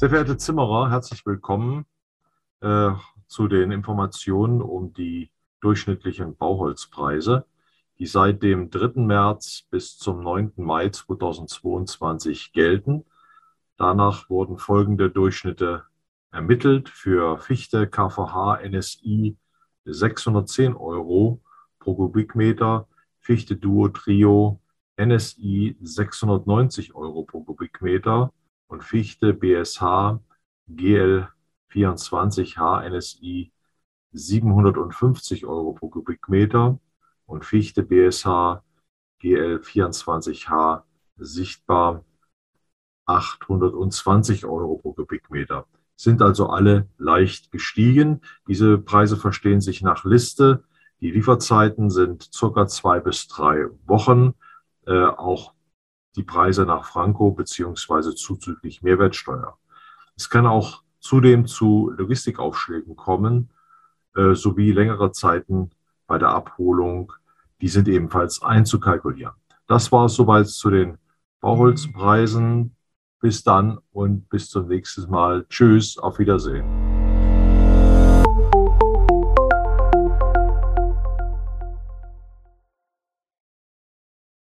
Sehr verehrte Zimmerer, herzlich willkommen äh, zu den Informationen um die durchschnittlichen Bauholzpreise, die seit dem 3. März bis zum 9. Mai 2022 gelten. Danach wurden folgende Durchschnitte ermittelt für Fichte KVH NSI 610 Euro pro Kubikmeter, Fichte Duo Trio NSI 690 Euro pro Kubikmeter und Fichte BSH GL 24H NSI 750 Euro pro Kubikmeter und Fichte BSH GL 24H sichtbar 820 Euro pro Kubikmeter. Sind also alle leicht gestiegen. Diese Preise verstehen sich nach Liste. Die Lieferzeiten sind circa zwei bis drei Wochen. Äh, auch die Preise nach Franco beziehungsweise zuzüglich Mehrwertsteuer. Es kann auch zudem zu Logistikaufschlägen kommen, äh, sowie längere Zeiten bei der Abholung. Die sind ebenfalls einzukalkulieren. Das war es soweit zu den Bauholzpreisen. Bis dann und bis zum nächsten Mal. Tschüss, auf Wiedersehen.